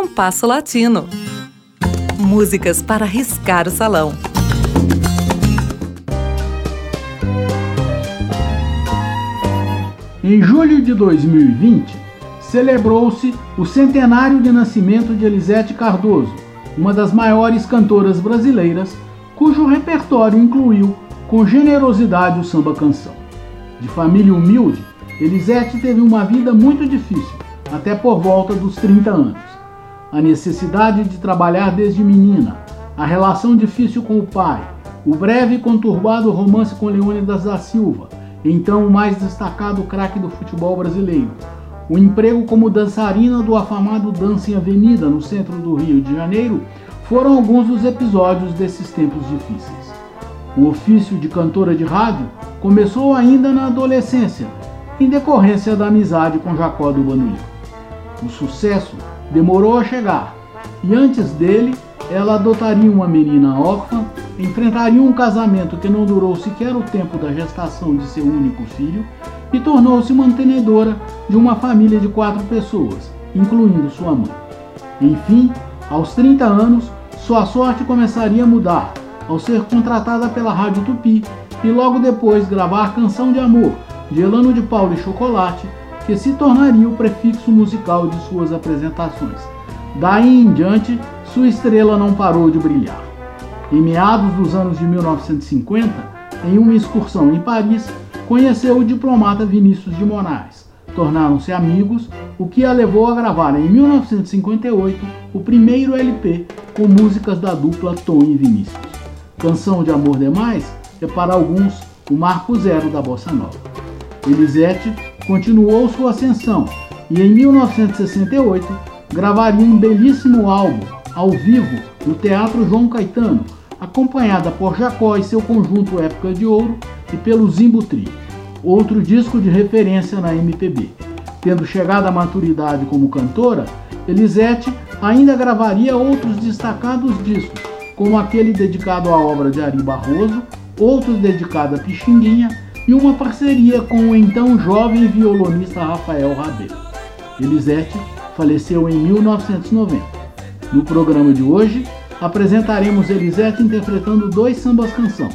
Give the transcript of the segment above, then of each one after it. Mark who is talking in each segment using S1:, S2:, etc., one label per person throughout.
S1: Compasso Latino. Músicas para riscar o salão.
S2: Em julho de 2020, celebrou-se o centenário de nascimento de Elisete Cardoso, uma das maiores cantoras brasileiras, cujo repertório incluiu com generosidade o samba canção. De família humilde, Elisete teve uma vida muito difícil, até por volta dos 30 anos. A necessidade de trabalhar desde menina, a relação difícil com o pai, o breve e conturbado romance com Leônidas da Silva, então o mais destacado craque do futebol brasileiro, o emprego como dançarina do afamado Dança em Avenida, no centro do Rio de Janeiro, foram alguns dos episódios desses tempos difíceis. O ofício de cantora de rádio começou ainda na adolescência, em decorrência da amizade com Jacó do. O sucesso demorou a chegar, e antes dele, ela adotaria uma menina órfã, enfrentaria um casamento que não durou sequer o tempo da gestação de seu único filho e tornou-se mantenedora de uma família de quatro pessoas, incluindo sua mãe. Enfim, aos 30 anos, sua sorte começaria a mudar ao ser contratada pela Rádio Tupi e logo depois gravar Canção de Amor, de Elano de Paulo e Chocolate, que se tornaria o prefixo musical de suas apresentações. Daí em diante, sua estrela não parou de brilhar. Em meados dos anos de 1950, em uma excursão em Paris, conheceu o diplomata Vinícius de Moraes. Tornaram-se amigos, o que a levou a gravar em 1958 o primeiro LP com músicas da dupla Tom e Vinícius. Canção de Amor Demais é para alguns o marco zero da bossa nova. Elisete continuou sua ascensão e em 1968 gravaria um belíssimo álbum ao vivo no Teatro João Caetano, acompanhada por Jacó e seu conjunto Época de Ouro e pelo Zimbo Trio, outro disco de referência na MPB. Tendo chegado à maturidade como cantora, Elisete ainda gravaria outros destacados discos, como aquele dedicado à obra de Ari Barroso, outros dedicados a Pixinguinha e uma parceria com o então jovem violonista Rafael Rabelo. Elisete faleceu em 1990. No programa de hoje, apresentaremos Elisete interpretando dois sambas canção.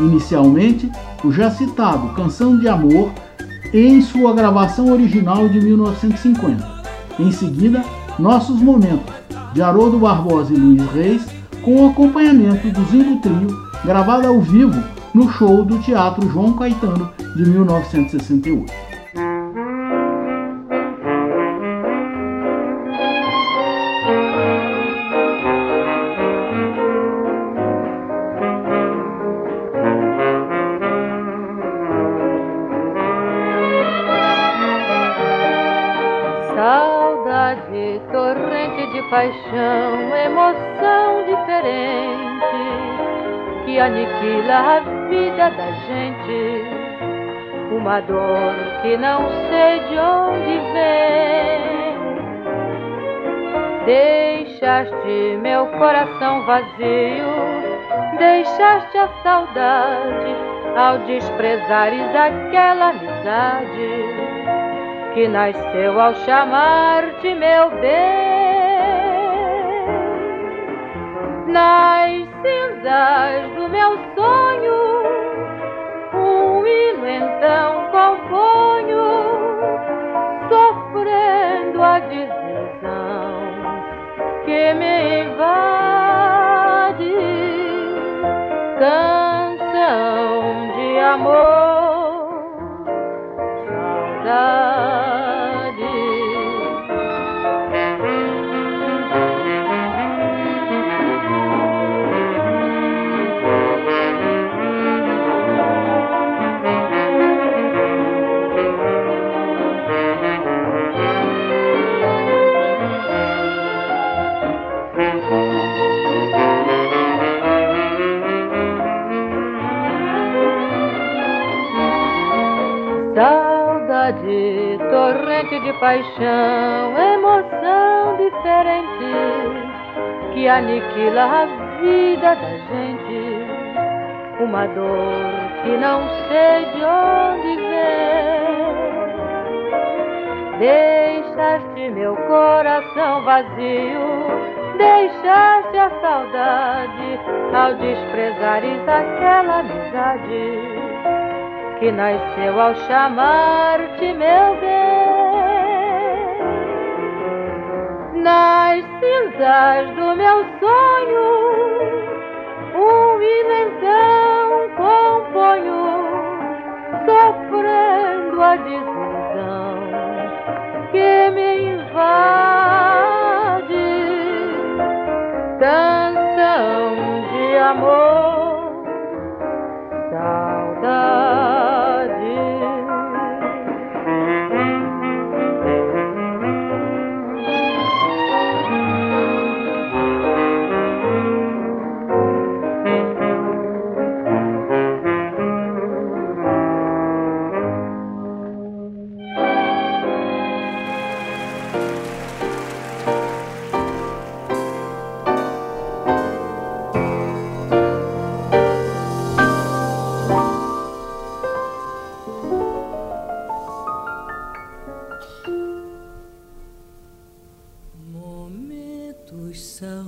S2: Inicialmente, o já citado Canção de Amor em sua gravação original de 1950. Em seguida, Nossos Momentos, de Haroldo Barbosa e Luiz Reis, com o acompanhamento do Zingo Trio, gravado ao vivo no show do Teatro João Caetano de 1968.
S3: Saudade, torrente de paixão, emoção diferente que aniquila a vida da gente. Uma dor que não sei de onde vem. Deixaste meu coração vazio, deixaste a saudade ao desprezares aquela amizade que nasceu ao chamar-te meu bem. Amor, Torrente de paixão, emoção diferente que aniquila a vida da gente. Uma dor que não sei de onde vem. Deixa deixaste meu coração vazio, deixaste a saudade ao desprezares aquela amizade que nasceu ao chamar-te meu bem. Nas cinzas do meu sonho,
S4: São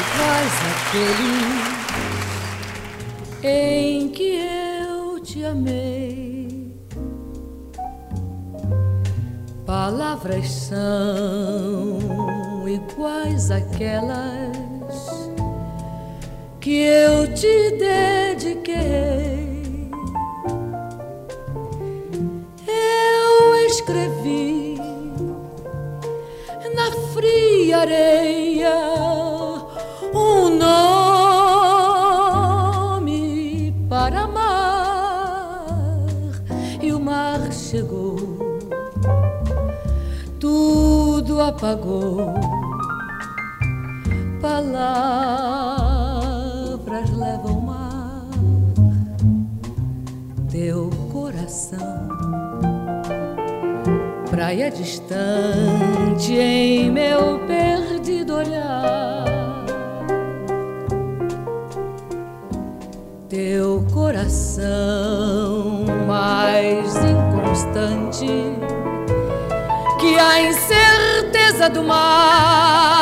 S4: iguais àqueles em que eu te amei. Palavras são iguais àquelas que eu te dediquei. Areia um nome para amar e o mar chegou, tudo apagou. Palavras praia distante em meu perdido olhar. Teu coração mais inconstante que a incerteza do mar.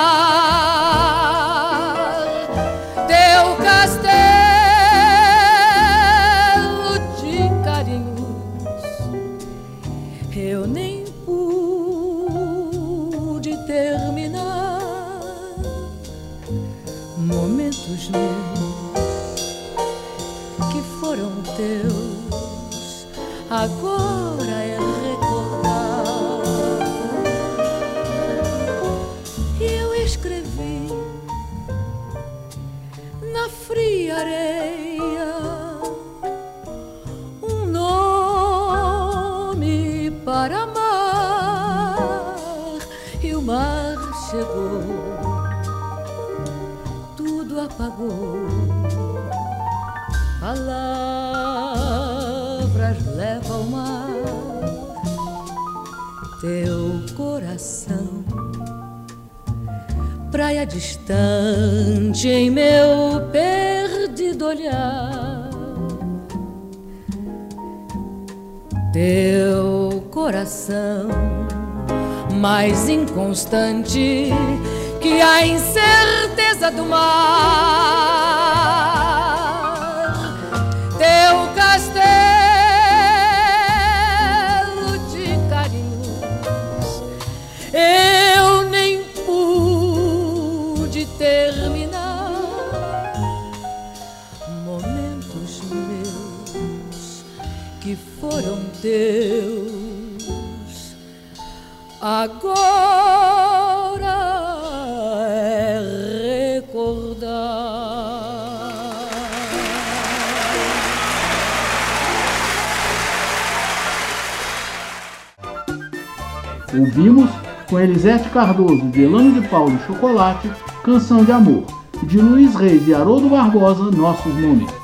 S4: Momentos meus que foram teus. Agora é recordar. Eu escrevi na fria areia apagou. Palavras levam ao mar, teu coração. Praia distante em meu perdido olhar. Teu coração mais inconstante que a incerteza do mar. Teu castelo de carinhos eu nem pude terminar momentos meus que foram teus. Agora
S2: Ouvimos com Elisete Cardoso, de de Paulo e Chocolate, Canção de Amor, e de Luiz Reis e Haroldo Barbosa, Nossos Momentos.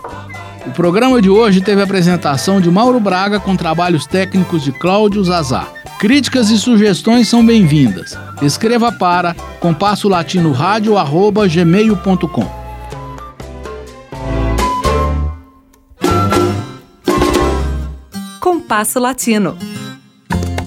S5: O programa de hoje teve a apresentação de Mauro Braga com trabalhos técnicos de Cláudio Zazar. Críticas e sugestões são bem-vindas. Escreva para compasso latino rádio arroba gmail.com.
S1: Compasso Latino.